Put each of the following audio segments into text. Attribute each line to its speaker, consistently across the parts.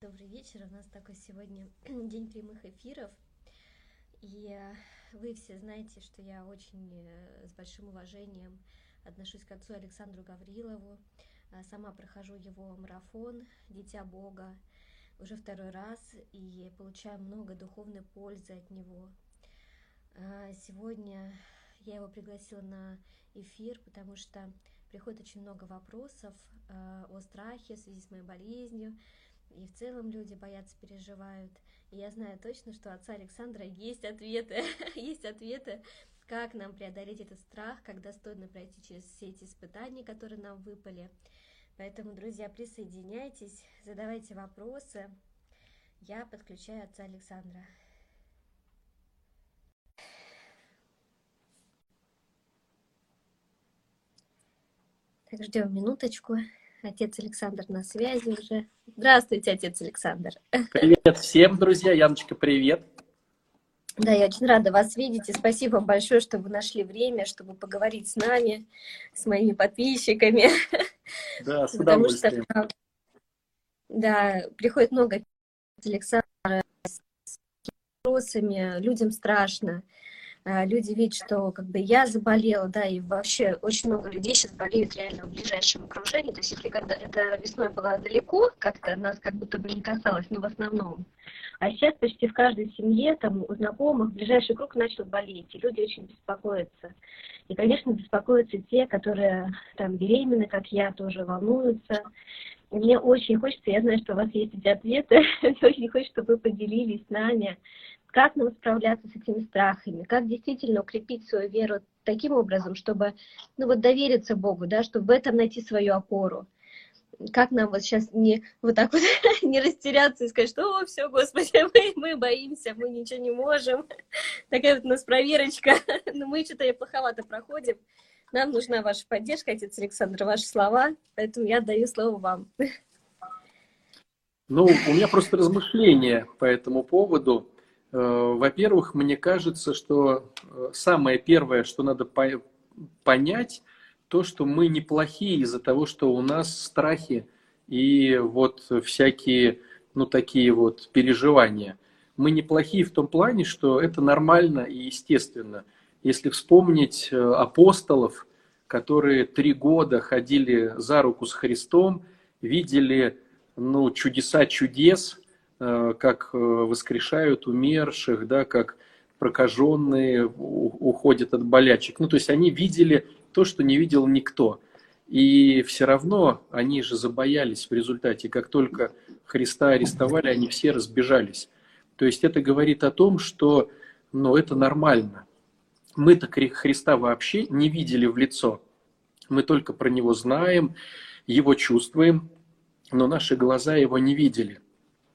Speaker 1: Добрый вечер. У нас такой сегодня день прямых эфиров. И э, вы все знаете, что я очень э, с большим уважением отношусь к отцу Александру Гаврилову. Э, сама прохожу его марафон «Дитя Бога» уже второй раз и получаю много духовной пользы от него. Сегодня я его пригласила на эфир, потому что приходит очень много вопросов о страхе в связи с моей болезнью, и в целом люди боятся, переживают. И я знаю точно, что отца Александра есть ответы, есть ответы, как нам преодолеть этот страх, как достойно пройти через все эти испытания, которые нам выпали. Поэтому, друзья, присоединяйтесь, задавайте вопросы. Я подключаю отца Александра. Так, ждем минуточку. Отец Александр на связи уже. Здравствуйте, отец Александр.
Speaker 2: Привет всем, друзья. Яночка, привет.
Speaker 1: Да, я очень рада вас видеть. И спасибо вам большое, что вы нашли время, чтобы поговорить с нами, с моими подписчиками.
Speaker 2: Да, с удовольствием. Потому что,
Speaker 1: да, приходит много Александра с вопросами, людям страшно. А, люди видят, что как бы я заболела, да, и вообще очень много людей сейчас болеют реально в ближайшем окружении. То есть если когда это весной было далеко, как-то нас как будто бы не касалось, но в основном. А сейчас почти в каждой семье, там, у знакомых, ближайший круг начал болеть, и люди очень беспокоятся. И, конечно, беспокоятся те, которые там беременны, как я, тоже волнуются. Мне очень хочется, я знаю, что у вас есть эти ответы, очень хочется, чтобы вы поделились с нами, как нам справляться с этими страхами, как действительно укрепить свою веру таким образом, чтобы ну вот довериться Богу, да, чтобы в этом найти свою опору. Как нам вот сейчас не вот так вот не растеряться и сказать, что, все, Господи, мы, мы боимся, мы ничего не можем. Такая вот у нас проверочка, но мы что-то плоховато проходим. Нам нужна ваша поддержка, отец Александр, ваши слова, поэтому я даю слово вам.
Speaker 2: Ну, у меня просто размышления по этому поводу. Э, во-первых, мне кажется, что э, самое первое, что надо понять, то, что мы неплохие из-за того, что у нас страхи и вот всякие, ну, такие вот переживания. Мы неплохие в том плане, что это нормально и естественно. Если вспомнить э, апостолов, которые три года ходили за руку с Христом, видели ну, чудеса чудес, как э, воскрешают умерших, да, как прокаженные уходят от болячек. Ну, то есть они видели то, что не видел никто. И все равно они же забоялись в результате. Как только Христа арестовали, они все разбежались. То есть это говорит о том, что ну, это нормально. Мы-то Христа вообще не видели в лицо. Мы только про Него знаем, Его чувствуем, но наши глаза Его не видели.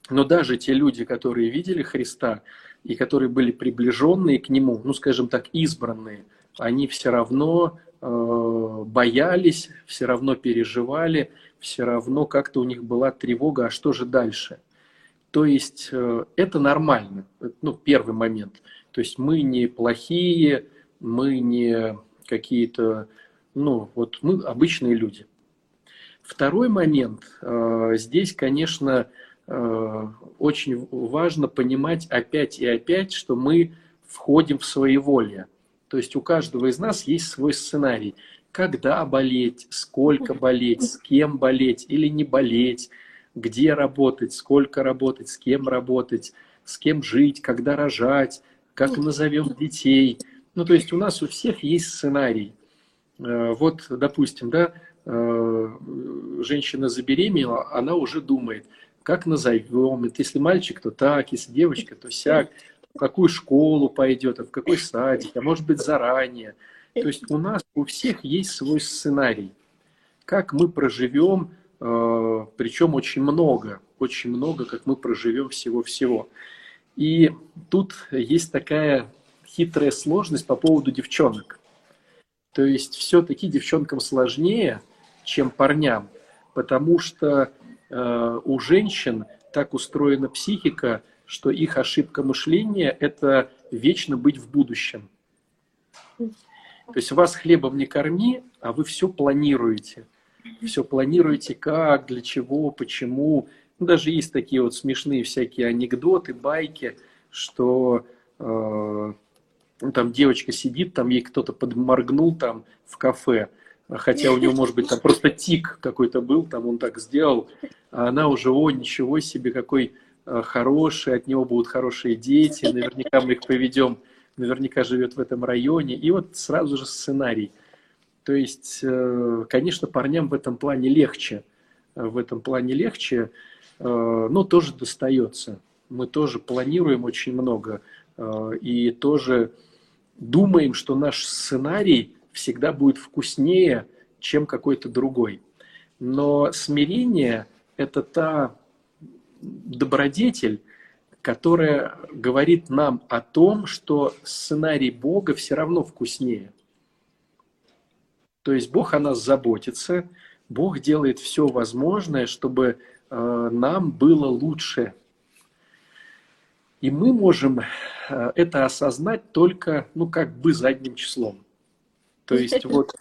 Speaker 2: Но даже те люди, которые видели Христа и которые были приближенные к Нему, ну, скажем так, избранные, они все равно э, боялись, все равно переживали, все равно как-то у них была тревога, а что же дальше? То есть э, это нормально, ну, первый момент. То есть мы не плохие, мы не какие-то, ну, вот мы обычные люди. Второй момент, э, здесь, конечно, Э, очень важно понимать опять и опять, что мы входим в своеволие. То есть у каждого из нас есть свой сценарий. Когда болеть, сколько болеть, с кем болеть или не болеть, где работать, сколько работать, с кем работать, с кем жить, когда рожать, как назовем детей. Ну, то есть у нас у всех есть сценарий. Э, вот, допустим, да, э, женщина забеременела, она уже думает – как назовем, это если мальчик, то так, если девочка, то сяк, в какую школу пойдет, а в какой садик, а может быть заранее. То есть у нас у всех есть свой сценарий, как мы проживем, э, причем очень много, очень много, как мы проживем всего-всего. И тут есть такая хитрая сложность по поводу девчонок. То есть все-таки девчонкам сложнее, чем парням, потому что у женщин так устроена психика, что их ошибка мышления – это вечно быть в будущем. То есть вас хлебом не корми, а вы все планируете. все планируете как, для чего, почему. Ну, даже есть такие вот смешные всякие анекдоты, байки, что э, там девочка сидит, там ей кто-то подморгнул там в кафе, хотя у него, может быть, там просто тик какой-то был, там он так сделал, а она уже, о, ничего себе, какой э, хороший, от него будут хорошие дети, наверняка мы их поведем, наверняка живет в этом районе, и вот сразу же сценарий. То есть, э, конечно, парням в этом плане легче, в этом плане легче, э, но тоже достается. Мы тоже планируем очень много и тоже думаем, что наш сценарий всегда будет вкуснее, чем какой-то другой. Но смирение – это та добродетель, которая говорит нам о том, что сценарий Бога все равно вкуснее. То есть Бог о нас заботится, Бог делает все возможное, чтобы э, нам было лучше. И мы можем э, это осознать только, ну, как бы задним числом. То есть вот,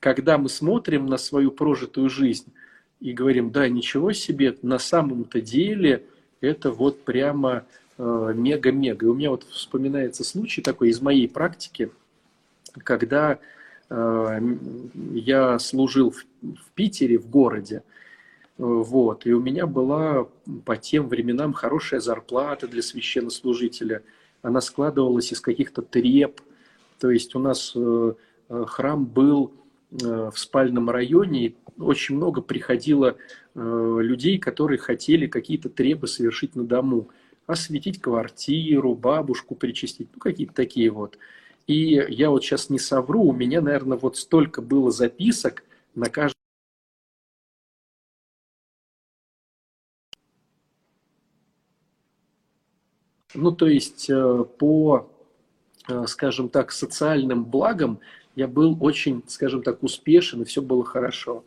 Speaker 2: когда мы смотрим на свою прожитую жизнь и говорим, да, ничего себе, на самом-то деле это вот прямо э, мега-мега. И у меня вот вспоминается случай такой из моей практики, когда э, я служил в, в Питере, в городе, вот, и у меня была по тем временам хорошая зарплата для священнослужителя. Она складывалась из каких-то треп. То есть у нас э, Э, храм был э, в спальном районе, и очень много приходило э, людей, которые хотели какие-то требы совершить на дому. Осветить квартиру, бабушку причастить, ну какие-то такие вот. И я вот сейчас не совру, у меня, наверное, вот столько было записок на каждый Ну, то есть по, скажем так, социальным благам я был очень, скажем так, успешен, и все было хорошо.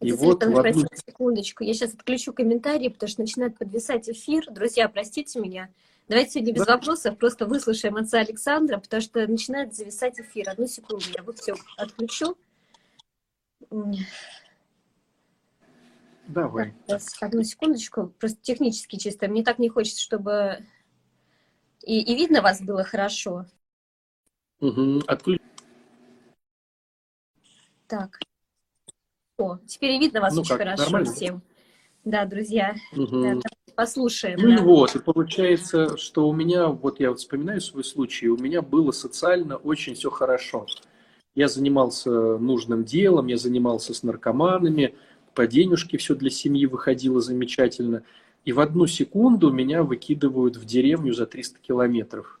Speaker 1: И вот в одну... секундочку, я сейчас отключу комментарии, потому что начинает подвисать эфир. Друзья, простите меня. Давайте сегодня без да. вопросов, просто выслушаем отца Александра, потому что начинает зависать эфир. Одну секунду, я вот все отключу.
Speaker 2: Давай.
Speaker 1: одну секундочку, просто технически чисто. Мне так не хочется, чтобы и, и видно вас было хорошо.
Speaker 2: Угу. Отключ...
Speaker 1: Так. О, теперь видно вас ну очень как, хорошо нормально? всем. Да, друзья, угу. да, послушаем.
Speaker 2: Ну
Speaker 1: да.
Speaker 2: вот, и получается, что у меня, вот я вот вспоминаю свой случай, у меня было социально очень все хорошо. Я занимался нужным делом, я занимался с наркоманами, по денежке все для семьи выходило замечательно. И в одну секунду меня выкидывают в деревню за 300 километров.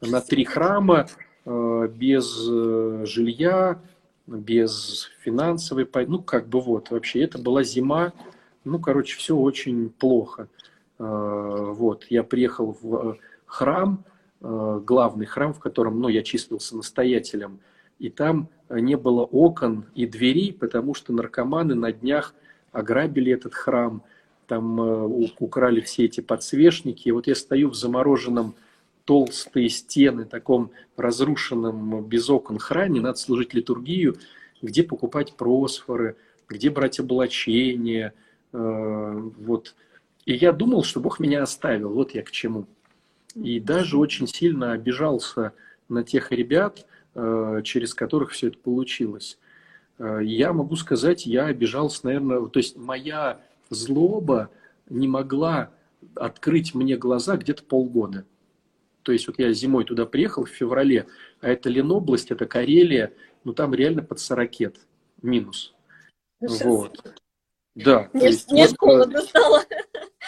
Speaker 2: На три храма, э, без э, жилья, без финансовой, ну как бы вот, вообще это была зима, ну короче, все очень плохо. А, вот, я приехал в э, храм, э, главный храм, в котором, ну, я числился настоятелем, и там не было окон и дверей, потому что наркоманы на днях ограбили этот храм, там э, украли все эти подсвечники, и вот я стою в замороженном толстые стены, таком разрушенном без окон храме, надо служить литургию, где покупать просфоры, где брать облачение. Э, вот. И я думал, что Бог меня оставил, вот я к чему. И даже очень сильно обижался на тех ребят, э, через которых все это получилось. Э, я могу сказать, я обижался, наверное, то есть моя злоба не могла открыть мне глаза где-то полгода. То есть вот я зимой туда приехал в феврале, а это Ленобласть, это Карелия, ну там реально под 40 минус. Ну, вот. Да.
Speaker 1: Мне, есть, мне вот, холодно стало.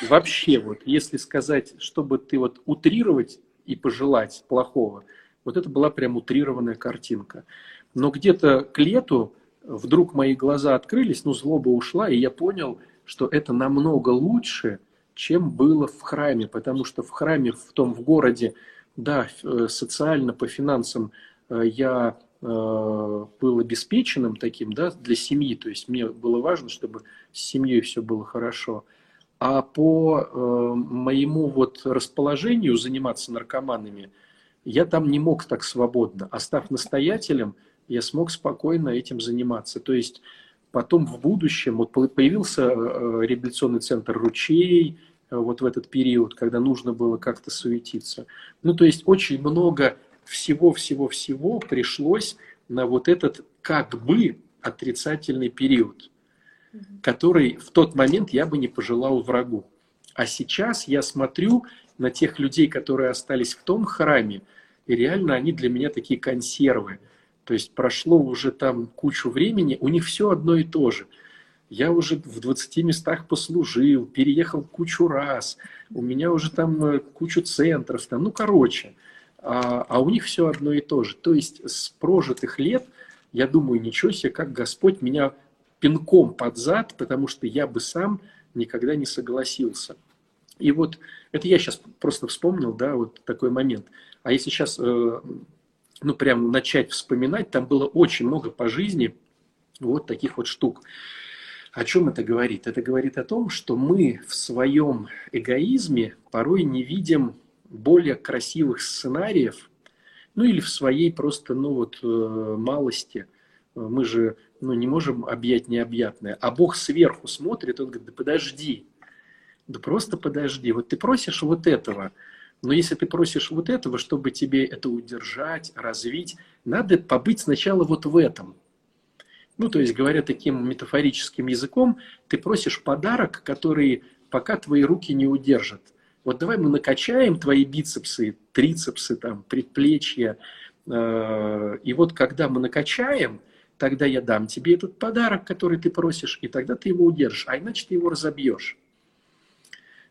Speaker 2: Вообще, вот, если сказать, чтобы ты вот утрировать и пожелать плохого, вот это была прям утрированная картинка. Но где-то к лету вдруг мои глаза открылись, ну, злоба ушла, и я понял, что это намного лучше, чем было в храме, потому что в храме, в том в городе, да, э, социально, по финансам э, я э, был обеспеченным таким, да, для семьи, то есть мне было важно, чтобы с семьей все было хорошо. А по моему вот расположению заниматься наркоманами, я там не мог так свободно. А став настоятелем, я смог спокойно этим заниматься. То есть потом в будущем вот появился э, реабилитационный центр «Ручей», э, вот в этот период, когда нужно было как-то суетиться. Ну, то есть очень много всего-всего-всего пришлось на вот этот как бы отрицательный период, который в тот момент я бы не пожелал врагу. А сейчас я смотрю на тех людей, которые остались в том храме, и реально они для меня такие консервы. То есть прошло уже там кучу времени, у них все одно и то же. Я уже в 20 местах послужил, переехал кучу раз, у меня уже там э, кучу центров, там, ну короче, а, а у них все одно и то же. То есть с прожитых лет, я думаю, ничего себе, как Господь меня пинком под зад, потому что я бы сам никогда не согласился. И вот это я сейчас просто вспомнил, да, вот такой момент. А если сейчас, э, ну, прям начать вспоминать, там было очень много по жизни вот таких вот штук. О чем это говорит? Это говорит о том, что мы в своем эгоизме порой не видим более красивых сценариев, ну или в своей просто, ну вот, э, малости. Мы же ну, не можем объять необъятное. А Бог сверху смотрит, он говорит, да подожди, да просто подожди. Вот ты просишь вот этого, но если ты просишь вот этого, чтобы тебе это удержать, развить, надо побыть сначала вот в этом. Ну, то есть, говоря таким метафорическим языком, ты просишь подарок, который пока твои руки не удержат. Вот давай мы накачаем твои бицепсы, трицепсы, там, предплечья. Э, и вот когда мы накачаем, тогда я дам тебе этот подарок, который ты просишь, и тогда ты его удержишь, а иначе ты его разобьешь.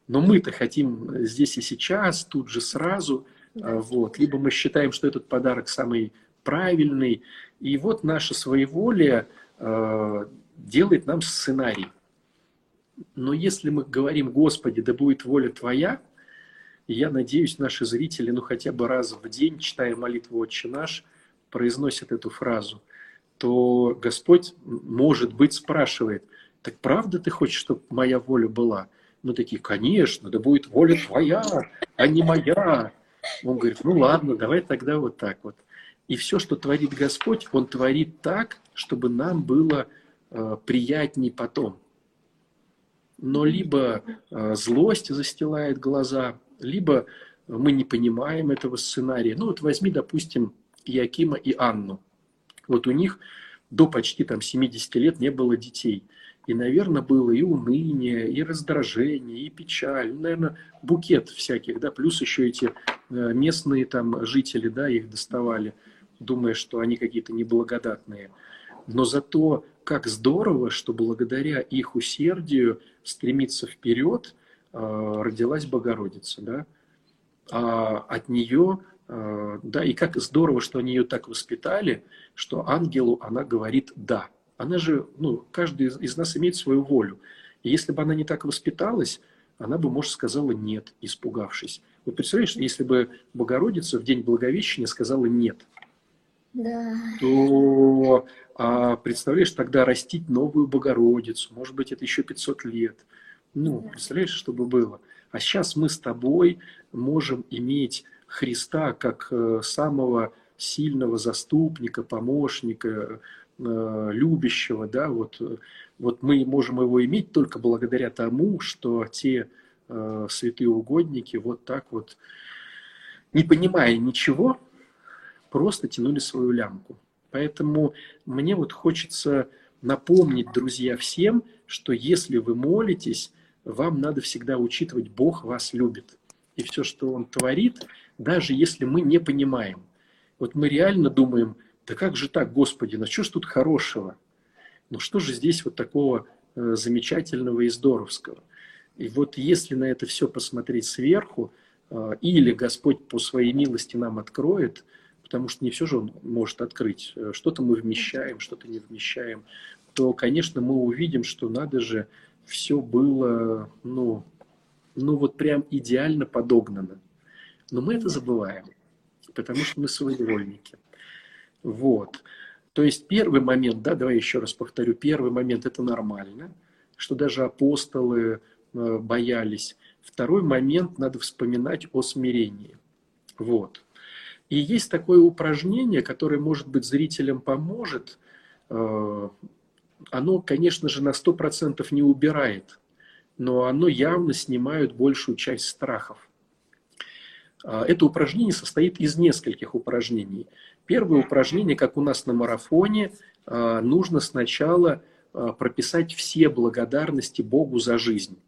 Speaker 2: Но мы-то хотим здесь и сейчас, тут же сразу. Да. Вот. Либо мы считаем, что этот подарок самый правильный. И вот наше своеволие э, делает нам сценарий. Но если мы говорим, Господи, да будет воля Твоя, я надеюсь, наши зрители, ну хотя бы раз в день, читая молитву «Отче наш», произносят эту фразу, то Господь, может быть, спрашивает, так правда ты хочешь, чтобы моя воля была? Мы такие, конечно, да будет воля твоя, а не моя. Он говорит, ну ладно, давай тогда вот так вот. И все, что творит Господь, Он творит так, чтобы нам было э, приятней потом. Но либо э, злость застилает глаза, либо мы не понимаем этого сценария. Ну вот возьми, допустим, Якима и Анну. Вот у них до почти там 70 лет не было детей – и, наверное, было и уныние, и раздражение, и печаль. Ну, наверное, букет всяких, да, плюс еще эти э, местные там жители, да, их доставали, думая, что они какие-то неблагодатные. Но зато как здорово, что благодаря их усердию стремиться вперед э, родилась Богородица, да. А от нее, э, да, и как здорово, что они ее так воспитали, что ангелу она говорит «да» она же, ну, каждый из, из нас имеет свою волю. И если бы она не так воспиталась, она бы, может, сказала «нет», испугавшись. Вот представляешь, если бы Богородица в день Благовещения сказала «нет», да. то а, представляешь, тогда растить новую Богородицу, может быть, это еще 500 лет. Ну, да. представляешь, что бы было. А сейчас мы с тобой можем иметь Христа как э, самого сильного заступника, помощника, любящего, да, вот, вот мы можем его иметь только благодаря тому, что те э, святые угодники вот так вот, не понимая ничего, просто тянули свою лямку. Поэтому мне вот хочется напомнить, друзья, всем, что если вы молитесь, вам надо всегда учитывать, Бог вас любит. И все, что Он творит, даже если мы не понимаем. Вот мы реально думаем – да как же так, Господи, ну что ж тут хорошего? Ну что же здесь вот такого э, замечательного и здоровского? И вот если на это все посмотреть сверху, э, или Господь по своей милости нам откроет, потому что не все же Он может открыть, э, что-то мы вмещаем, что-то не вмещаем, то, конечно, мы увидим, что надо же, все было, ну, ну вот прям идеально подогнано. Но мы это забываем, потому что мы своевольники. Вот. То есть первый момент, да, давай еще раз повторю, первый момент это нормально, что даже апостолы э, боялись. Второй момент надо вспоминать о смирении. Вот. И есть такое упражнение, которое, может быть, зрителям поможет. Э, оно, конечно же, на 100% не убирает, но оно явно снимает большую часть страхов. А, это упражнение состоит из нескольких упражнений. Первое упражнение, как у нас на марафоне, а, нужно сначала а, прописать все благодарности Богу за жизнь.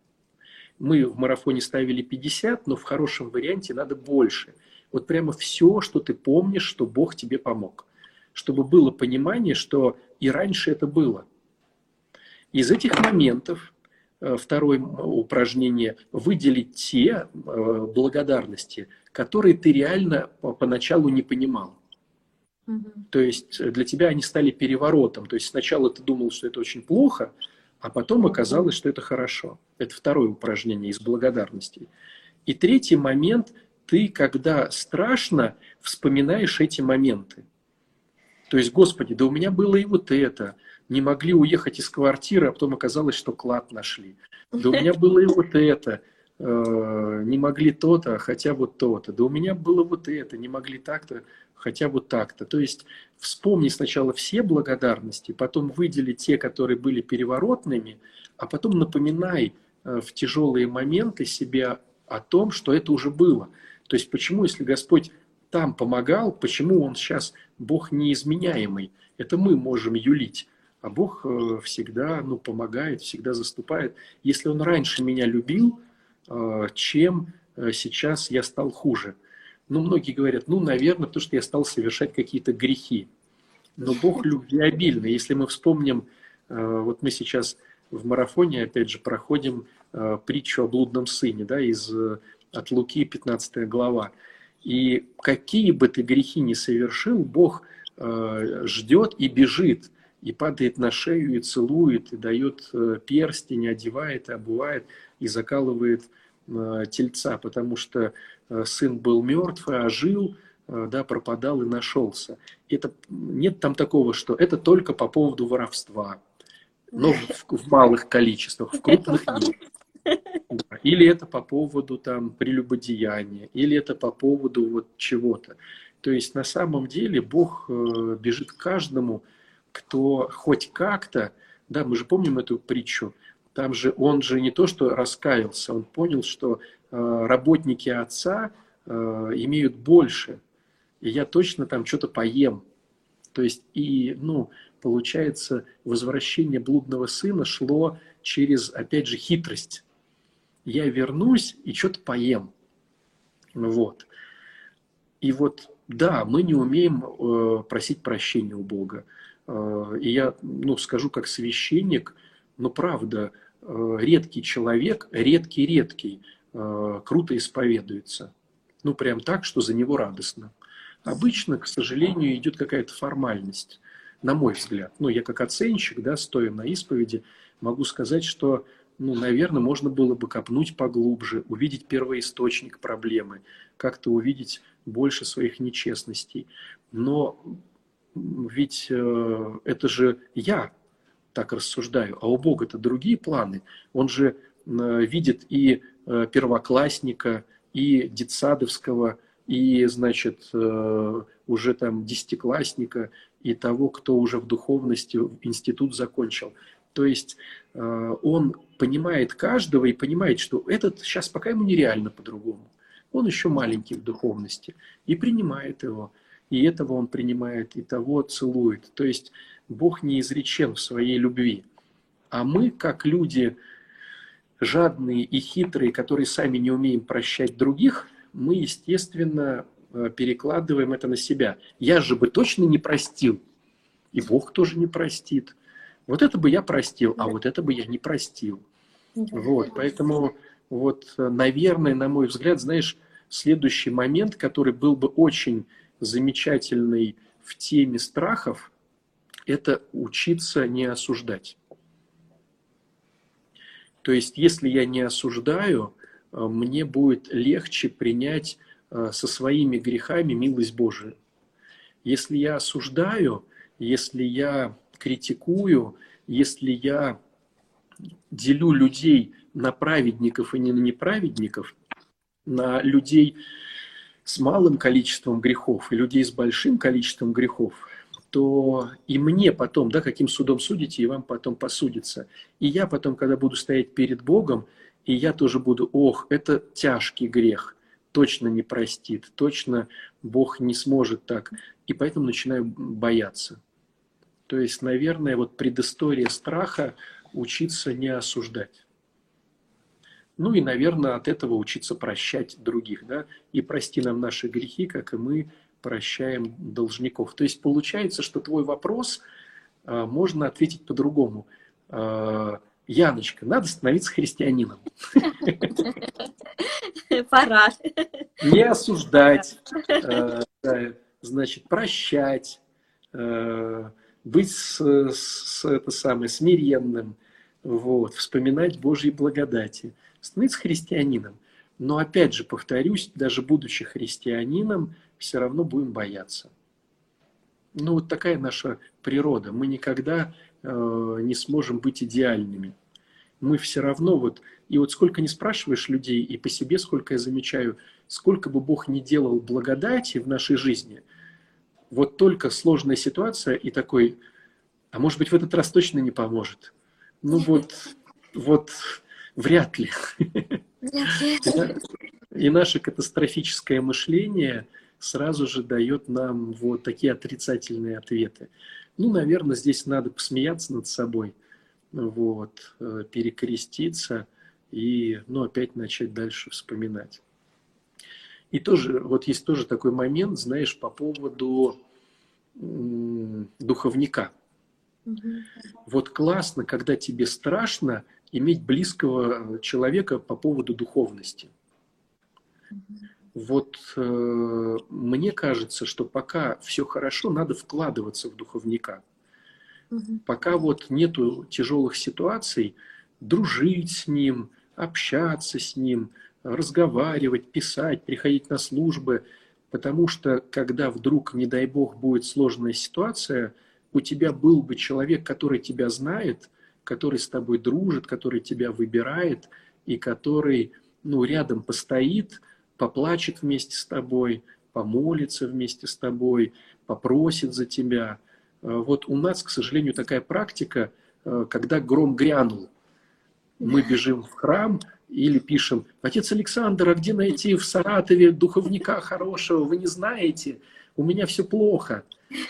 Speaker 2: Мы в марафоне ставили 50, но в хорошем варианте надо больше. Вот прямо все, что ты помнишь, что Бог тебе помог. Чтобы было понимание, что и раньше это было. Из этих моментов э, второе упражнение выделить те э, благодарности, которые ты реально поначалу не понимал. То есть для тебя они стали переворотом. То есть сначала ты думал, что это очень плохо, а потом оказалось, что это хорошо. Это второе упражнение из благодарностей. И третий момент, ты, когда страшно, вспоминаешь эти моменты. То есть, Господи, да у меня было и вот это. Не могли уехать из квартиры, а потом оказалось, что клад нашли. Да у меня было и вот это. Э, не могли то-то, хотя вот то-то. Да у меня было вот это. Не могли так-то, хотя вот так-то. То есть вспомни сначала все благодарности, потом выдели те, которые были переворотными, а потом напоминай э, в тяжелые моменты себе о том, что это уже было. То есть почему, если Господь там помогал, почему Он сейчас Бог неизменяемый? Это мы можем юлить. А Бог э, всегда ну, помогает, всегда заступает. Если Он раньше меня любил, чем сейчас я стал хуже – ну, многие говорят, ну, наверное, потому что я стал совершать какие-то грехи. Но Бог любвеобильный. Если мы вспомним, э, вот мы сейчас в марафоне, опять же, проходим э, притчу о блудном сыне, да, из, э, от Луки, 15 глава. И какие бы ты грехи ни совершил, Бог ждет и бежит, и падает на шею, и целует, и дает перстень, одевает, и обувает, и закалывает тельца, потому что Э, сын был мертв, а жил, э, да, пропадал и нашелся. Это, нет там такого, что это только по поводу воровства, но в, в малых количествах, в крупных нет. Или это по поводу там прелюбодеяния, или это по поводу вот чего-то. То есть на самом деле Бог э, бежит каждому, кто хоть как-то, да, мы же помним эту притчу, там же он же не то, что раскаялся, он понял, что Э, работники отца э, имеют больше, и я точно там что-то поем. То есть, и, ну, получается, возвращение блудного сына шло через, опять же, хитрость. Я вернусь и что-то поем. Вот. И вот, да, мы не умеем э, просить прощения у Бога. И я, ну, скажу как священник, но правда, редкий человек, редкий-редкий, Э, круто исповедуется. Ну, прям так, что за него радостно. Обычно, к сожалению, идет какая-то формальность, на мой взгляд. Ну, я как оценщик, да, стоя на исповеди, могу сказать, что, ну, наверное, можно было бы копнуть поглубже, увидеть первоисточник проблемы, как-то увидеть больше своих нечестностей. Но ведь э, это же я так рассуждаю, а у Бога это другие планы. Он же э, видит и Э, первоклассника и детсадовского, и, значит, э, уже там десятиклассника, и того, кто уже в духовности институт закончил. То есть он понимает каждого и понимает, что этот сейчас пока ему нереально по-другому. Он еще маленький в духовности и принимает его. И этого он принимает, и того целует. То есть Бог не изречен в своей любви. А мы, как люди, жадные и хитрые, которые сами не умеем прощать других, мы, естественно, э, перекладываем это на себя. Я же бы точно не простил, и Бог тоже не простит. Вот это бы я простил, а вот это бы я не простил. Вот, поэтому вот, наверное, на мой взгляд, знаешь, следующий момент, который был бы очень замечательный в теме страхов, это учиться не осуждать. То есть, если я не осуждаю, э, мне будет легче принять э, со своими грехами милость Божию. Если я осуждаю, если я критикую, если я делю людей на праведников и не на неправедников, на людей с малым количеством грехов и людей с большим количеством грехов, то и мне потом, да, каким судом судите, и вам потом посудится. И я потом, когда буду стоять перед Богом, и я тоже буду, ох, это тяжкий грех, точно не простит, точно Бог не сможет так. И поэтому начинаю бояться. То есть, наверное, вот предыстория страха учиться не осуждать. Ну и, наверное, от этого учиться прощать других, да, и прости нам наши грехи, как и мы прощаем должников. То есть получается, что твой вопрос а, можно ответить по-другому. А, Яночка, надо становиться христианином.
Speaker 1: Пора.
Speaker 2: Не осуждать, а, значит, прощать, быть с, с, это самое, смиренным, вот, вспоминать Божьи благодати, становиться христианином. Но опять же, повторюсь, даже будучи христианином, все равно будем бояться. Ну, вот такая наша природа. Мы никогда э, не сможем быть идеальными. Мы все равно вот, и вот сколько не спрашиваешь людей, и по себе сколько я замечаю, сколько бы Бог не делал благодати в нашей жизни, вот только сложная ситуация и такой, а может быть в этот раз точно не поможет. Ну вот, вот вряд ли. И наше катастрофическое мышление – сразу же дает нам вот такие отрицательные ответы. Ну, наверное, здесь надо посмеяться над собой, вот, э, перекреститься и, ну, опять начать дальше вспоминать. И тоже, вот есть тоже такой момент, знаешь, по поводу духовника. Угу. Вот классно, когда тебе страшно иметь близкого человека по поводу духовности. Угу. Вот э, мне кажется, что пока все хорошо, надо вкладываться в духовника. Угу. Пока вот нету тяжелых ситуаций, дружить с ним, общаться с ним, разговаривать, писать, приходить на службы, потому что когда вдруг, не дай бог, будет сложная ситуация, у тебя был бы человек, который тебя знает, который с тобой дружит, который тебя выбирает и который ну, рядом постоит, поплачет вместе с тобой, помолится вместе с тобой, попросит за тебя. Э, вот у нас, к сожалению, такая практика, э, когда гром грянул, мы бежим в храм или пишем, отец Александр, а где найти в Саратове духовника хорошего, вы не знаете, у меня все плохо.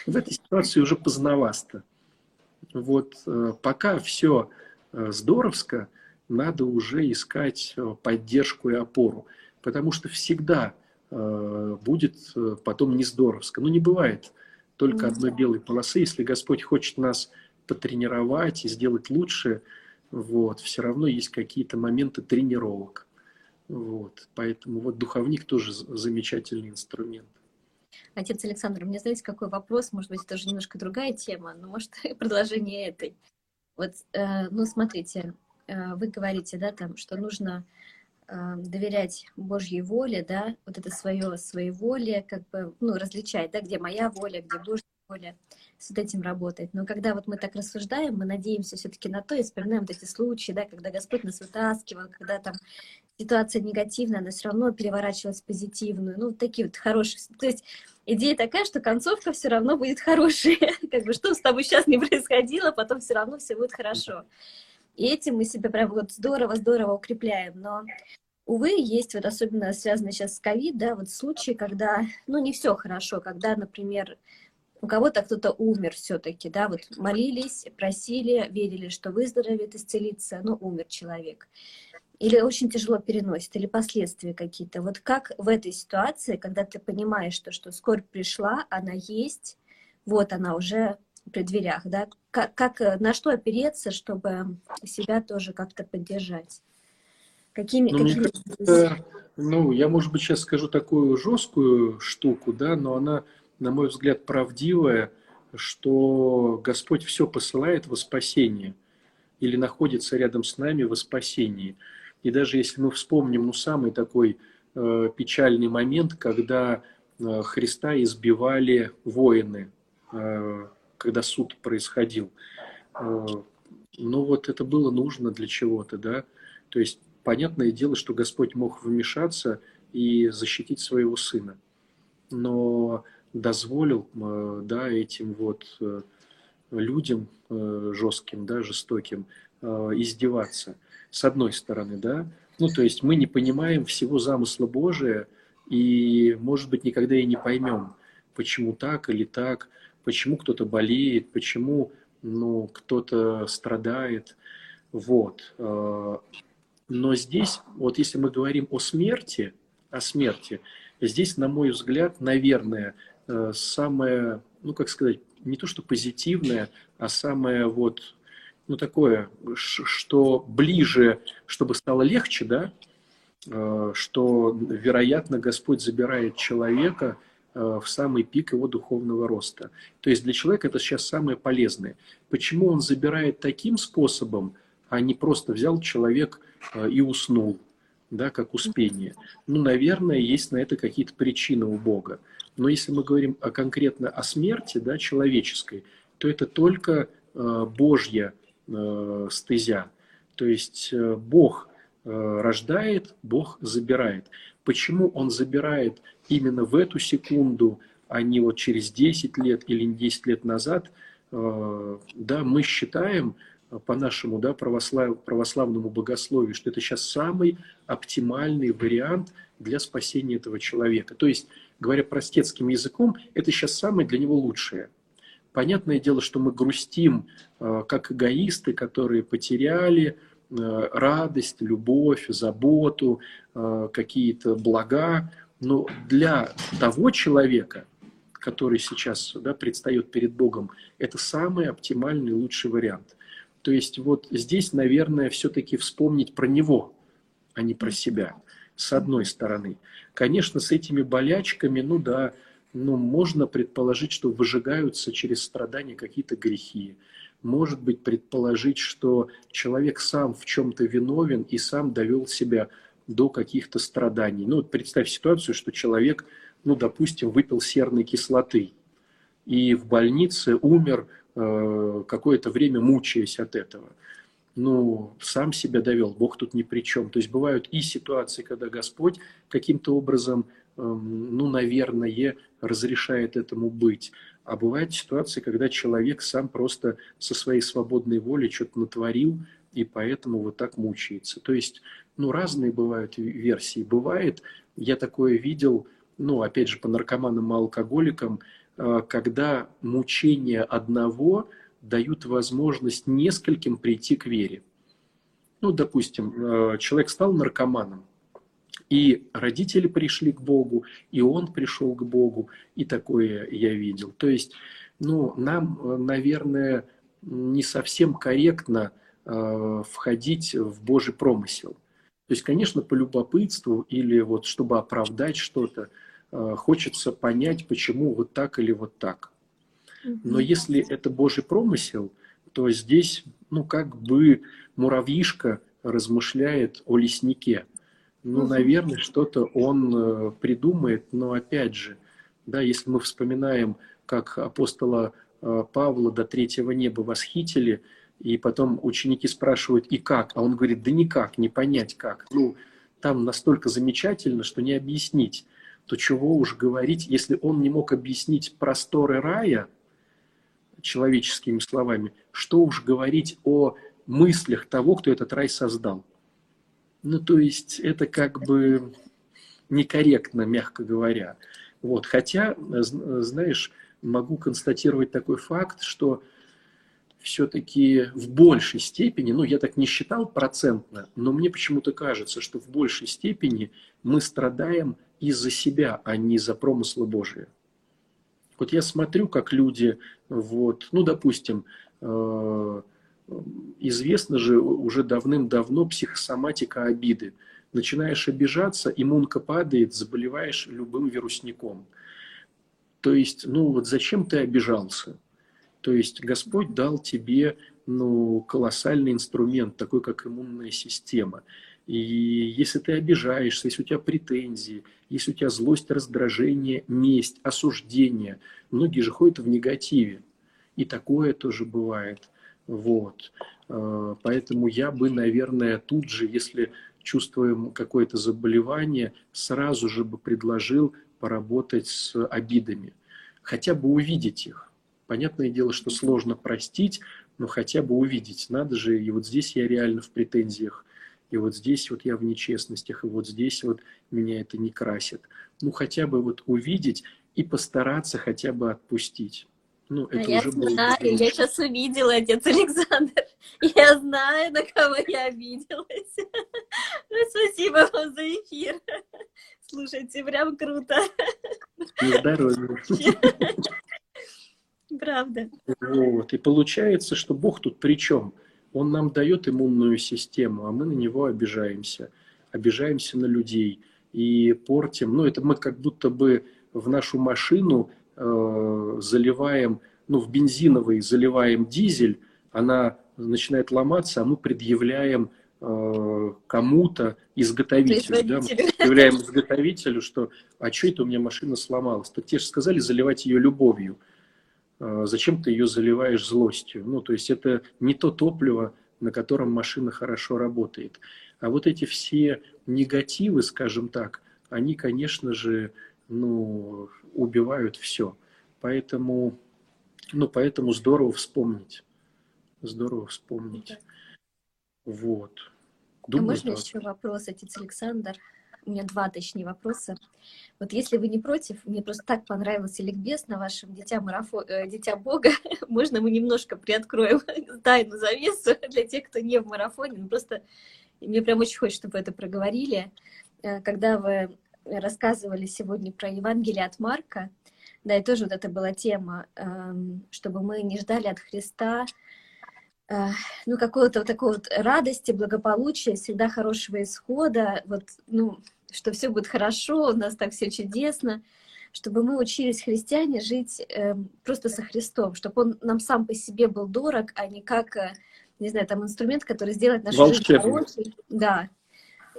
Speaker 2: В этой ситуации уже поздновасто. Вот э, пока все здоровско, надо уже искать поддержку и опору потому что всегда э, будет э, потом не здоровско. Ну, не бывает только одной белой полосы. Если Господь хочет нас потренировать и сделать лучше, вот, все равно есть какие-то моменты тренировок. Вот, поэтому вот духовник тоже замечательный инструмент.
Speaker 1: Отец Александр, мне знаете, какой вопрос? Может быть, это уже немножко другая тема, но может продолжение этой. Вот, э, ну, смотрите, э, вы говорите, да, там, что нужно доверять Божьей воле, да, вот это свое своеволие, как бы, ну, различать, да, где моя воля, где Божья воля, с вот этим работать. Но когда вот мы так рассуждаем, мы надеемся все-таки на то и вспоминаем вот эти случаи, да, когда Господь нас вытаскивал, когда там ситуация негативная, она все равно переворачивалась в позитивную, ну, такие вот хорошие. То есть идея такая, что концовка все равно будет хорошей. как бы что с тобой сейчас не происходило, потом все равно все будет хорошо. И этим мы себя прям вот здорово-здорово укрепляем. Но, увы, есть вот особенно связано сейчас с ковид, да, вот случаи, когда, ну, не все хорошо, когда, например, у кого-то кто-то умер все-таки, да, вот молились, просили, верили, что выздоровеет, исцелится, но умер человек. Или очень тяжело переносит, или последствия какие-то. Вот как в этой ситуации, когда ты понимаешь, что, что скорбь пришла, она есть, вот она уже при дверях, да, как, как, э, на что опереться, чтобы себя тоже как-то поддержать?
Speaker 2: Какими, ну, какими... Кажется, ну, я, может быть, сейчас скажу такую жесткую штуку, да, но она, на мой взгляд, правдивая, что Господь все посылает во спасение или находится рядом с нами во спасении. И даже если мы вспомним, ну, самый такой э, печальный момент, когда э, Христа избивали воины, э, когда суд происходил. Э, ну вот это было нужно для чего-то, да. То есть понятное дело, что Господь мог вмешаться и защитить своего сына. Но дозволил да, этим вот людям жестким, да, жестоким издеваться. С одной стороны, да, ну, то есть мы не понимаем всего замысла Божия, и, может быть, никогда и не поймем, почему так или так, почему кто-то болеет, почему ну, кто-то страдает. Вот. Э, но здесь, вот если мы говорим о смерти, о смерти, здесь, на мой взгляд, наверное, э, самое, ну, как сказать, не то что позитивное, а самое вот ну, такое, что ближе, чтобы стало легче, да, э, что, вероятно, Господь забирает человека в самый пик его духовного роста. То есть для человека это сейчас самое полезное. Почему он забирает таким способом, а не просто взял человек э, и уснул, да, как успение? Ну, наверное, есть на это какие-то причины у Бога. Но если мы говорим о, конкретно о смерти, да, человеческой, то это только Божья э, стезя. То есть э, Бог э, рождает, Бог забирает. Почему Он забирает именно в эту секунду, а не вот через 10 лет или 10 лет назад, э, да, мы считаем по нашему да, православ, православному богословию, что это сейчас самый оптимальный вариант для спасения этого человека. То есть, говоря простецким языком, это сейчас самое для него лучшее – Понятное дело, что мы грустим э, как эгоисты, которые потеряли э, радость, любовь, заботу, э, какие-то блага. Но для того человека, который сейчас да, предстает перед Богом, это самый оптимальный, лучший вариант. То есть вот здесь, наверное, все-таки вспомнить про него, а не про себя, с одной стороны. Конечно, с этими болячками, ну да, ну, можно предположить, что выжигаются через страдания какие-то грехи. Может быть, предположить, что человек сам в чем-то виновен и сам довел себя до каких-то страданий. Ну, вот представь ситуацию, что человек, ну, допустим, выпил серной кислоты и в больнице умер э, какое-то время, мучаясь от этого. Ну, сам себя довел, Бог тут ни при чем. То есть бывают и ситуации, когда Господь каким-то образом ну, наверное, разрешает этому быть. А бывают ситуации, когда человек сам просто со своей свободной волей что-то натворил, и поэтому вот так мучается. То есть, ну, разные бывают версии. Бывает, я такое видел, ну, опять же, по наркоманам и алкоголикам, э, когда мучения одного дают возможность нескольким прийти к вере. Ну, допустим, э, человек стал наркоманом, и родители пришли к Богу, и он пришел к Богу, и такое я видел. То есть, ну, нам, наверное, не совсем корректно э, входить в Божий промысел. То есть, конечно, по любопытству или вот чтобы оправдать что-то, э, хочется понять, почему вот так или вот так. Но если это Божий промысел, то здесь, ну, как бы муравьишка размышляет о леснике – ну, наверное, что-то он э, придумает, но опять же, да, если мы вспоминаем, как апостола э, Павла до третьего неба восхитили, и потом ученики спрашивают, и как? А он говорит, да никак, не понять как. Ну, там настолько замечательно, что не объяснить. То чего уж говорить, если он не мог объяснить просторы рая человеческими словами, что уж говорить о мыслях того, кто этот рай создал. Ну, то есть это как бы некорректно, мягко говоря. Вот. Хотя, знаешь, могу констатировать такой факт, что все-таки в большей степени, ну, я так не считал процентно, но мне почему-то кажется, что в большей степени мы страдаем из-за себя, а не из-за промысла Божия. Вот я смотрю, как люди, вот, ну, допустим, э, известна же уже давным-давно психосоматика обиды. Начинаешь обижаться, иммунка падает, заболеваешь любым вирусником. То есть, ну вот зачем ты обижался? То есть Господь дал тебе ну, колоссальный инструмент, такой как иммунная система. И если ты обижаешься, если у тебя претензии, если у тебя злость, раздражение, месть, осуждение, многие же ходят в негативе. И такое тоже бывает – вот. Э, поэтому я бы, наверное, тут же, если чувствуем какое-то заболевание, сразу же бы предложил поработать с обидами. хотя бы увидеть их. Понятное дело, что сложно простить, но хотя бы увидеть. Надо же, и вот здесь я реально в претензиях, и вот здесь вот я в нечестностях, и вот здесь вот меня это не красит. Ну, хотя бы вот увидеть и постараться хотя бы отпустить. Ну,
Speaker 1: это а я уже знаю, было я сейчас увидела, отец Александр. Я знаю, на кого я обиделась. Ну, спасибо вам за эфир. Слушайте, прям круто.
Speaker 2: Здоровья.
Speaker 1: Правда.
Speaker 2: Вот. И получается, что Бог тут при чем? Он нам дает иммунную систему, а мы на него обижаемся. Обижаемся на людей и портим. Ну, это мы как будто бы в нашу машину э, заливаем, ну, в бензиновый заливаем дизель, она начинает ломаться, а мы предъявляем э, кому-то, изготовителю, да, мы предъявляем изготовителю, что а что это у меня машина сломалась? Так те же сказали заливать ее любовью. Э, зачем ты ее заливаешь злостью? Ну, то есть это не то топливо, на котором машина хорошо работает. А вот эти все негативы, скажем так, они, конечно же, ну, убивают все. Поэтому, ну, поэтому здорово вспомнить. Здорово вспомнить. Вот.
Speaker 1: А Думаю, а можно так. еще вопрос, отец Александр? У меня два, точнее, вопроса. Вот если вы не против, мне просто так понравился ликбез на вашем «Дитя, марафо... Э, Дитя Бога». Можно мы немножко приоткроем тайну завесу для тех, кто не в марафоне? Ну, просто мне прям очень хочется, чтобы вы это проговорили. Э, когда вы рассказывали сегодня про Евангелие от Марка, да, и тоже вот это была тема, эм, чтобы мы не ждали от Христа э, ну, какого-то вот такого вот радости, благополучия, всегда хорошего исхода, вот, ну, что все будет хорошо, у нас так все чудесно, чтобы мы учились, христиане, жить э, просто со Христом, чтобы Он нам сам по себе был дорог, а не как, э, не знаю, там инструмент, который сделает нашу жизнь хорошей. Да,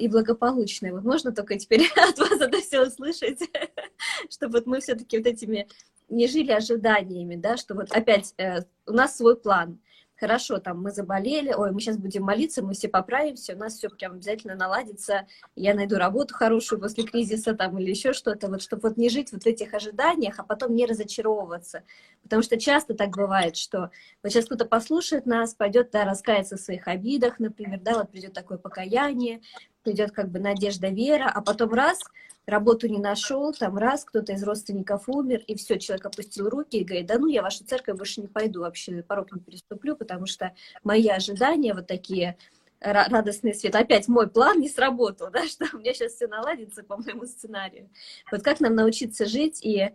Speaker 1: и благополучной. Вот можно только теперь от вас это все услышать, чтобы вот мы все-таки вот этими не жили ожиданиями, да, что вот опять э, у нас свой план – хорошо, там мы заболели, ой, мы сейчас будем молиться, мы все поправимся, у нас все прям обязательно наладится, я найду работу хорошую после кризиса там или еще что-то, вот чтобы вот не жить вот в этих ожиданиях, а потом не разочаровываться. Потому что часто так бывает, что вот сейчас кто-то послушает нас, пойдет, да, раскаяться в своих обидах, например, да, вот придет такое покаяние, придет как бы надежда, вера, а потом раз, работу не нашел, там раз, кто-то из родственников умер, и все, человек опустил руки и говорит, да ну, я в вашу церковь больше не пойду, вообще порог не переступлю, потому что мои ожидания вот такие радостные свет. Опять мой план не сработал, да, что у меня сейчас все наладится по моему сценарию. Вот как нам научиться жить и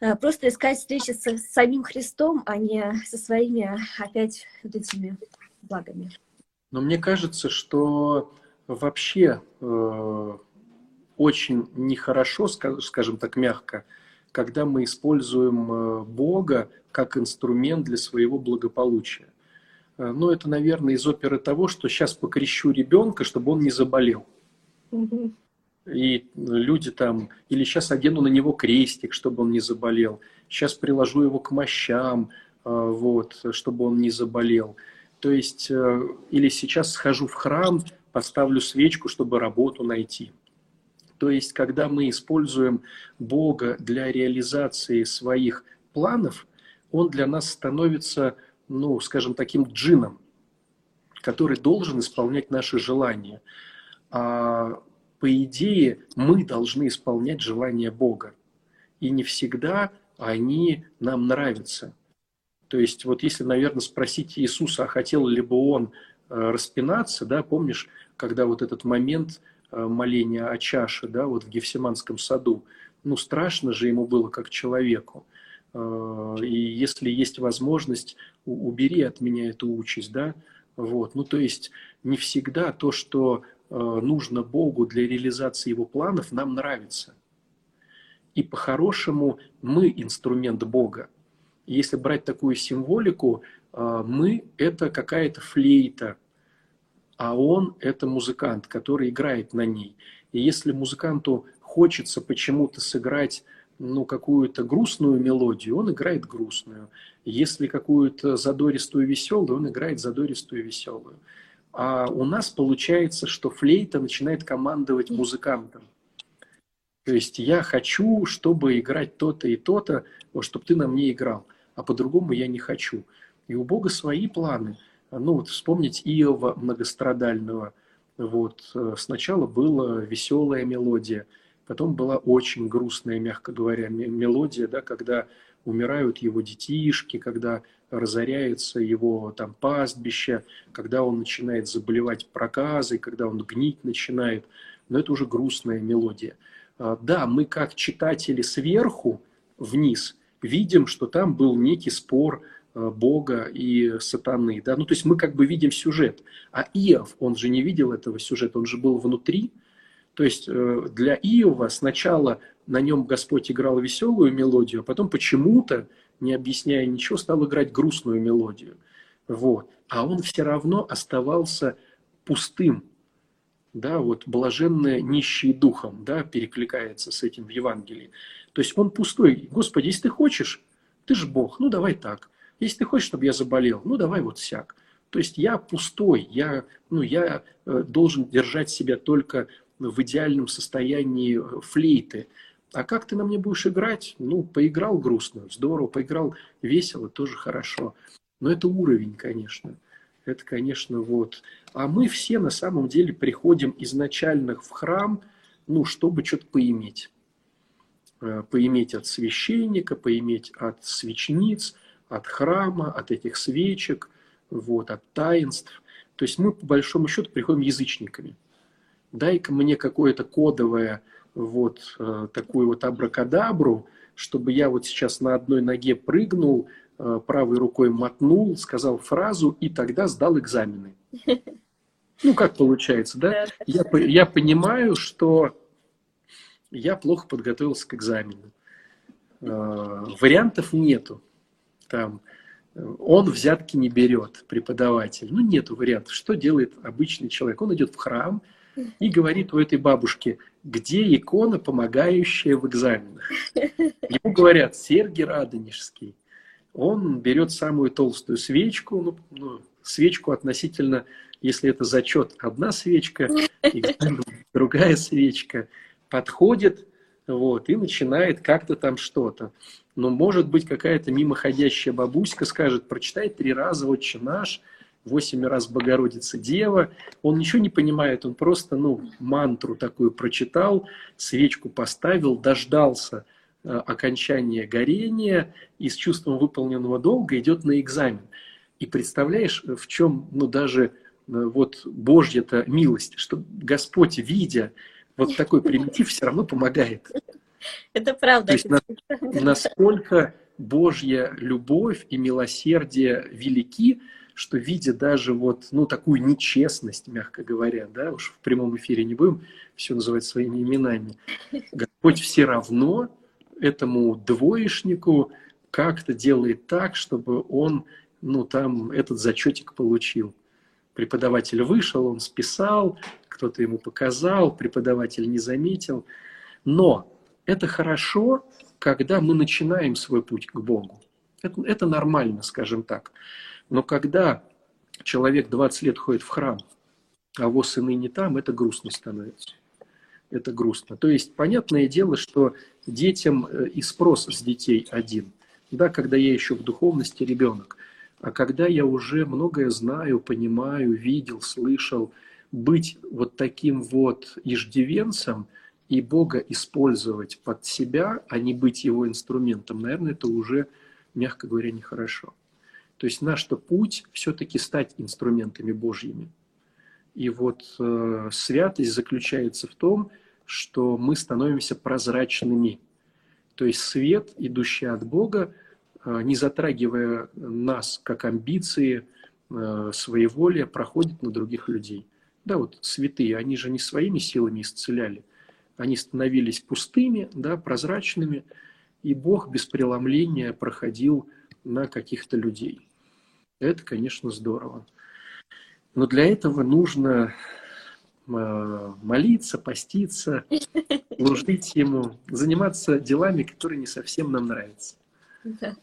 Speaker 1: э, просто искать встречи с самим Христом, а не со своими опять вот этими благами.
Speaker 2: Но мне кажется, что вообще э, очень нехорошо, скажем так мягко, когда мы используем э, Бога как инструмент для своего благополучия. Э, ну, это, наверное, из оперы того, что сейчас покрещу ребенка, чтобы он не заболел. И люди там, или сейчас одену на него крестик, чтобы он не заболел. Сейчас приложу его к мощам, вот, чтобы он не заболел. То есть, или сейчас схожу в храм, поставлю свечку, чтобы работу найти. То есть, когда мы используем Бога для реализации своих планов, Он для нас становится, ну, скажем, таким джином, который должен исполнять наши желания. А по идее, мы должны исполнять желания Бога. И не всегда они нам нравятся. То есть, вот если, наверное, спросить Иисуса, а хотел ли бы он распинаться, да, помнишь, когда вот этот момент – Э, моления о чаше, да, вот в Гефсиманском саду. Ну, страшно же ему было как человеку. Э, и если есть возможность, убери от меня эту участь, да, вот. Ну, то есть не всегда то, что э, нужно Богу для реализации его планов, нам нравится. И по-хорошему мы инструмент Бога. если брать такую символику, мы – это какая-то флейта, а он – это музыкант, который играет на ней. И если музыканту хочется почему-то сыграть ну, какую-то грустную мелодию, он играет грустную. Если какую-то задористую веселую, он играет задористую веселую. А у нас получается, что флейта начинает командовать музыкантом. То есть я хочу, чтобы играть то-то и то-то, чтобы ты на мне играл, а по-другому я не хочу. И у Бога свои планы. Ну вот вспомнить Иова многострадального. Вот э, сначала была веселая мелодия, потом была очень грустная, мягко говоря, мелодия, да, когда умирают его детишки, когда разоряется его там пастбище, когда он начинает заболевать проказой, когда он гнить начинает. Но это уже грустная мелодия. А, да, мы как читатели сверху вниз видим, что там был некий спор Бога и сатаны. Да? Ну, то есть мы как бы видим сюжет. А Иов, он же не видел этого сюжета, он же был внутри. То есть э, для Иова сначала на нем Господь играл веселую мелодию, а потом почему-то, не объясняя ничего, стал играть грустную мелодию. Вот. А он все равно оставался пустым, да, вот блаженные нищие духом, да, перекликается с этим в Евангелии. То есть он пустой. Господи, если ты хочешь, ты же Бог, ну давай так. Если ты хочешь, чтобы я заболел, ну давай вот всяк. То есть я пустой, я, ну, я э, должен держать себя только в идеальном состоянии э, флейты. А как ты на мне будешь играть? Ну, поиграл грустно, здорово, поиграл весело, тоже хорошо. Но это уровень, конечно. Это, конечно, вот. А мы все на самом деле приходим изначально в храм, ну, чтобы что-то поиметь. Э, поиметь от священника, поиметь от свечниц, от храма, от этих свечек, вот, от таинств. То есть мы, по большому счету, приходим язычниками. Дай-ка мне какое-то кодовое, вот, э, такую вот абракадабру, чтобы я вот сейчас на одной ноге прыгнул, Э, правой рукой мотнул, сказал фразу и тогда сдал экзамены. Ну, как получается, да? Я, я понимаю, что я плохо подготовился к экзамену. Э, вариантов нету. Там, он взятки не берет, преподаватель. Ну, нету вариантов. Что делает обычный человек? Он идет в храм и говорит у этой бабушки, где икона, помогающая в экзаменах. Ему говорят, Сергий Радонежский он берет самую толстую свечку, ну, ну, свечку относительно, если это зачет, одна свечка, другая свечка, подходит, вот, и начинает как-то там что-то. Но может быть какая-то мимоходящая бабуська скажет, прочитай три раза «Отче наш», восемь раз Богородица Дева. Он ничего не понимает, он просто, ну, мантру такую прочитал, свечку поставил, дождался – Э, окончания горения и с чувством выполненного долга идет на экзамен. И представляешь, в чем, ну, даже э, вот Божья-то милость, что Господь, видя вот такой примитив, все равно помогает.
Speaker 1: Это правда. То
Speaker 2: есть, на, насколько Божья любовь и милосердие велики, что видя даже вот, ну, такую нечестность, мягко говоря, да, уж в прямом эфире не будем все называть своими именами, Господь все равно этому двоечнику как-то делает так, чтобы он, ну, там, этот зачетик получил. Преподаватель вышел, он списал, кто-то ему показал, преподаватель не заметил. Но это хорошо, когда мы начинаем свой путь к Богу. Это, это нормально, скажем так. Но когда человек 20 лет ходит в храм, а его сыны не там, это грустно становится это грустно. То есть, понятное дело, что детям э, и спрос с детей один. Да, когда я еще в духовности ребенок. А когда я уже многое знаю, понимаю, видел, слышал, быть вот таким вот иждивенцем и Бога использовать под себя, а не быть его инструментом, наверное, это уже, мягко говоря, нехорошо. То есть наш-то путь все-таки стать инструментами Божьими. И вот э, святость заключается в том, что мы становимся прозрачными. То есть свет, идущий от Бога, не затрагивая нас как амбиции, э, своеволия, проходит на других людей. Да, вот святые, они же не своими силами исцеляли. Они становились пустыми, да, прозрачными, и Бог без преломления проходил на каких-то людей. Это, конечно, здорово. Но для этого нужно Э, молиться, поститься, служить Ему, заниматься делами, которые не совсем нам нравятся.
Speaker 1: Да.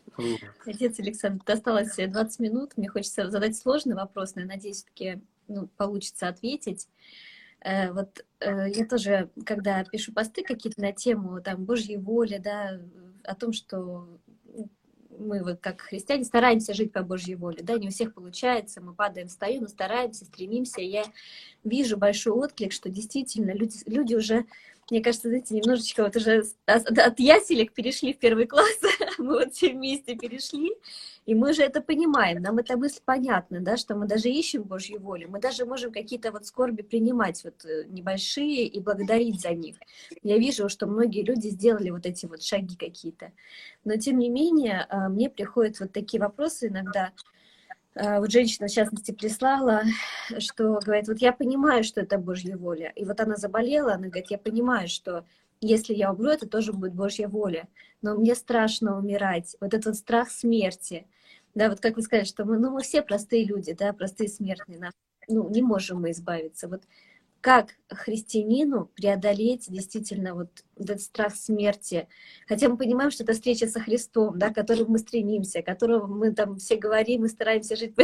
Speaker 1: Отец Александр, осталось 20 минут. Мне хочется задать сложный вопрос, но я надеюсь, все-таки ну, получится ответить. Э, вот э, я тоже, когда пишу посты какие-то на тему там Божьей воли, да, о том, что мы вот как христиане стараемся жить по Божьей воле, да, не у всех получается, мы падаем, встаем, но стараемся, стремимся. Я вижу большой отклик, что действительно люди, люди уже мне кажется, знаете, немножечко вот уже от, от яселек перешли в первый класс, мы вот все вместе перешли, и мы же это понимаем, нам эта мысль понятна, да, что мы даже ищем Божью волю, мы даже можем какие-то вот скорби принимать вот э, небольшие и благодарить за них. Я вижу, что многие люди сделали вот эти вот шаги какие-то, но тем не менее а, мне приходят вот такие вопросы иногда, вот женщина, в частности, прислала, что говорит, вот я понимаю, что это Божья воля. И вот она заболела, она говорит, я понимаю, что если я умру, это тоже будет Божья воля. Но мне страшно умирать. Вот этот страх смерти. Да, вот как вы сказали, что мы, ну, мы все простые люди, да, простые смертные. Ну, не можем мы избавиться. Вот как христианину преодолеть действительно вот этот страх смерти. Хотя мы понимаем, что это встреча со Христом, да, к которому мы стремимся, которого мы там все говорим, мы стараемся жить по,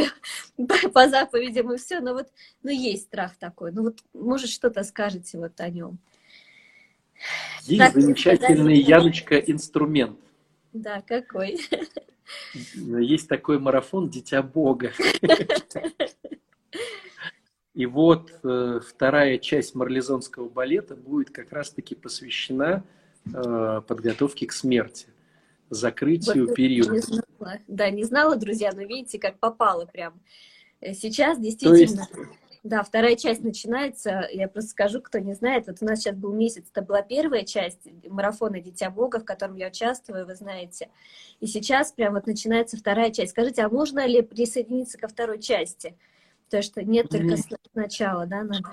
Speaker 1: по, по заповедям и все, но вот ну, есть страх такой. Ну вот, может, что-то скажете вот о нем.
Speaker 2: Есть так, замечательный, да, Яночка, инструмент.
Speaker 1: Да, какой?
Speaker 2: Есть такой марафон «Дитя Бога». И вот э, вторая часть марлезонского балета будет как раз-таки посвящена э, подготовке к смерти, закрытию вот, периода.
Speaker 1: Не знала. Да, не знала, друзья, но видите, как попало прям. Э, сейчас действительно... То есть... Да, вторая часть начинается, я просто скажу, кто не знает, вот у нас сейчас был месяц, это была первая часть марафона «Дитя Бога», в котором я участвую, вы знаете. И сейчас прям вот начинается вторая часть. Скажите, а можно ли присоединиться ко второй части? То, что нет только сначала, да, надо.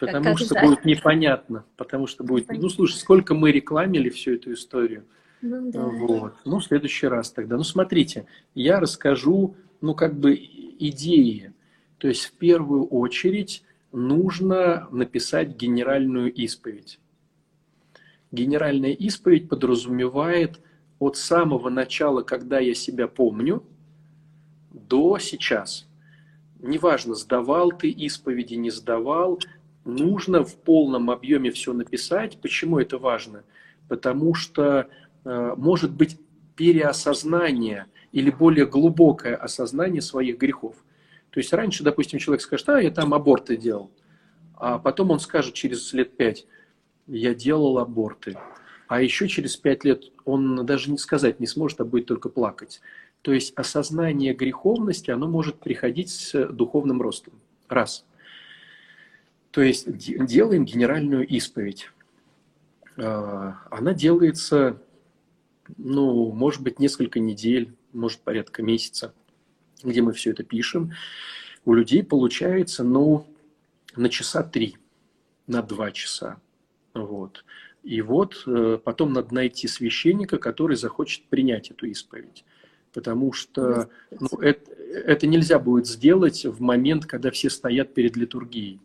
Speaker 2: Потому как, что как будет непонятно. Потому что будет. Понятно. Ну, слушай, сколько мы рекламили всю эту историю. Ну, да. Вот. Ну, в следующий раз тогда. Ну, смотрите, я расскажу, ну, как бы идеи. То есть, в первую очередь, нужно написать генеральную исповедь. Генеральная исповедь подразумевает от самого начала, когда я себя помню, до сейчас – неважно, сдавал ты исповеди, не сдавал, нужно в полном объеме все написать. Почему это важно? Потому что э, может быть переосознание или более глубокое осознание своих грехов. То есть раньше, допустим, человек скажет, а, я там аборты делал. А потом он скажет через лет пять, я делал аборты. А еще через пять лет он даже не сказать не сможет, а будет только плакать. То есть осознание греховности, оно может приходить с духовным ростом. Раз. То есть делаем генеральную исповедь. А, она делается, ну, может быть, несколько недель, может, порядка месяца, где мы все это пишем. У людей получается, ну, на часа три, на два часа. Вот. И вот э, потом надо найти священника, который захочет принять эту исповедь потому что ну, это, это нельзя будет сделать в момент, когда все стоят перед литургией.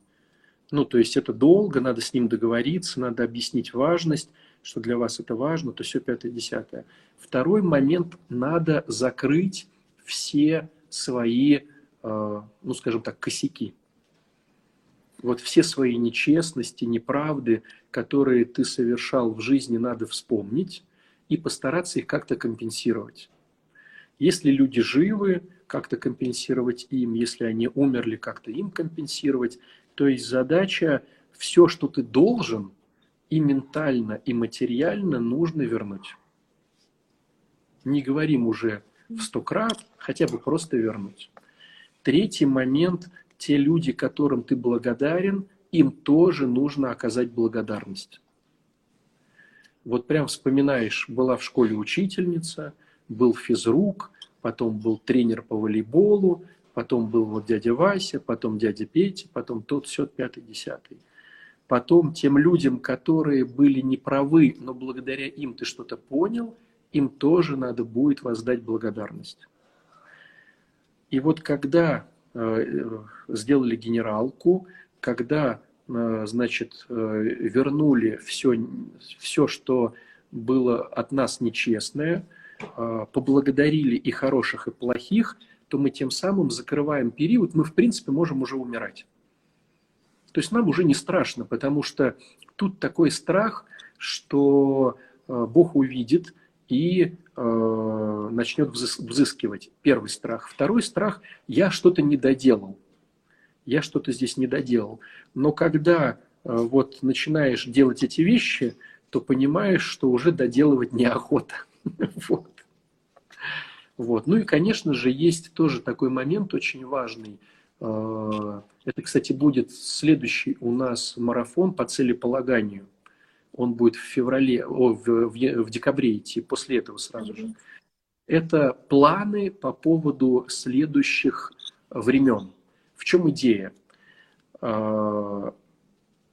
Speaker 2: Ну, то есть это долго, надо с ним договориться, надо объяснить важность, что для вас это важно, то все пятое, десятое. Второй момент, надо закрыть все свои, э, ну, скажем так, косяки. Вот все свои нечестности, неправды, которые ты совершал в жизни, надо вспомнить и постараться их как-то компенсировать. Если люди живы, как-то компенсировать им, если они умерли, как-то им компенсировать. То есть задача все, что ты должен, и ментально, и материально нужно вернуть. Не говорим уже в сто крат, хотя бы просто вернуть. Третий момент, те люди, которым ты благодарен, им тоже нужно оказать благодарность. Вот прям вспоминаешь, была в школе учительница – был физрук, потом был тренер по волейболу, потом был вот дядя Вася, потом дядя Петя, потом тот, все, пятый, десятый. Потом тем людям, которые были неправы, но благодаря им ты что-то понял, им тоже надо будет воздать благодарность. И вот когда э, сделали генералку, когда, э, значит, э, вернули все, все, что было от нас нечестное – поблагодарили и хороших, и плохих, то мы тем самым закрываем период, мы в принципе можем уже умирать. То есть нам уже не страшно, потому что тут такой страх, что э, Бог увидит и э, начнет взыскивать. Первый страх. Второй страх – я что-то не доделал. Я что-то здесь не доделал. Но когда э, вот начинаешь делать эти вещи, то понимаешь, что уже доделывать неохота. Вот. Вот. Ну и, конечно же, есть тоже такой момент очень важный. Э, это, кстати, будет следующий у нас марафон по целеполаганию. Он будет в феврале, о, в, в, в декабре идти, после этого сразу же. Это планы по поводу следующих времен. В чем идея? Э,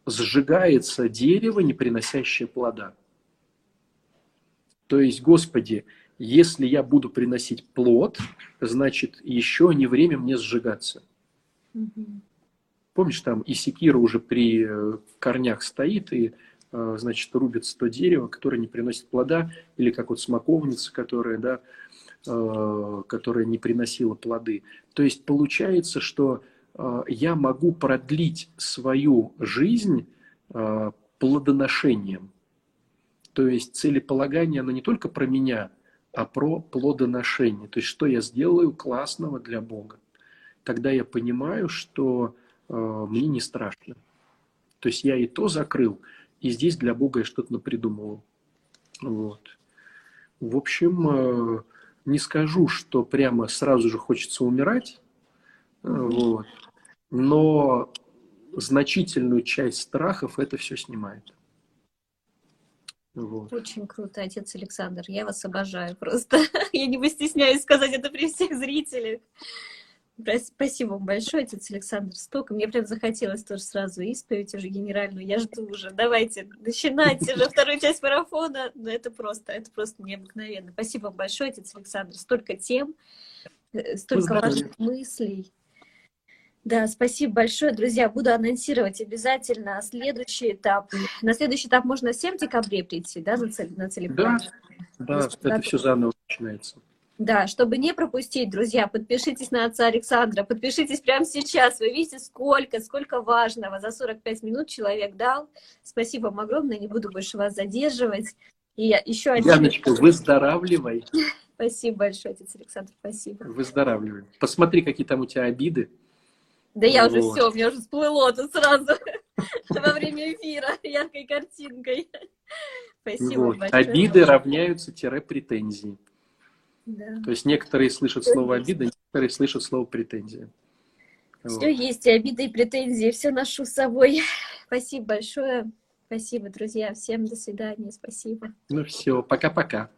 Speaker 2: сжигается дерево, не приносящее плода. То есть, Господи, если я буду приносить плод, значит, еще не время мне сжигаться. Угу. Помнишь, там и секира уже при э, корнях стоит, и, э, значит, рубится то дерево, которое не приносит плода, или как вот смоковница, которая, да, э, которая не приносила плоды. То есть получается, что я могу продлить свою жизнь плодоношением. То есть целеполагание, оно не только про меня – а про плодоношение. То есть, что я сделаю классного для Бога. Тогда я понимаю, что э, мне не страшно. То есть, я и то закрыл, и здесь для Бога я что-то напридумывал. Вот. В общем, э, не скажу, что прямо сразу же хочется умирать, э, вот. но значительную часть страхов это все снимает.
Speaker 1: Вот. Очень круто, отец Александр. Я вас обожаю просто. Я не постесняюсь сказать это при всех зрителях. Спасибо вам большое, отец Александр. Столько. Мне прям захотелось тоже сразу исповедь уже генеральную. Я жду уже. Давайте, начинайте уже вторую часть марафона. Но это просто, это просто необыкновенно. Спасибо вам большое, отец Александр. Столько тем, э, столько важных мыслей. Да, спасибо большое, друзья. Буду анонсировать обязательно следующий этап. На следующий этап можно 7 декабря прийти, да, на, цель, на целеполагание?
Speaker 2: Да, да, это все заново начинается.
Speaker 1: Да, чтобы не пропустить, друзья, подпишитесь на отца Александра, подпишитесь прямо сейчас. Вы видите, сколько, сколько важного за 45 минут человек дал. Спасибо вам огромное, не буду больше вас задерживать. И еще
Speaker 2: один... Яночка, выздоравливай.
Speaker 1: Спасибо большое, отец Александр, спасибо.
Speaker 2: Выздоравливай. Посмотри, какие там у тебя обиды.
Speaker 1: Да я уже все, у меня уже всплыло тут сразу во время эфира яркой картинкой.
Speaker 2: Спасибо вот. большое. Обиды равняются-претензии. Да. То есть некоторые слышат слово обида, некоторые слышат слово претензия.
Speaker 1: Все вот. есть, и обиды, и претензии, все ношу с собой. Спасибо большое. Спасибо, друзья. Всем до свидания. Спасибо.
Speaker 2: Ну все, пока-пока.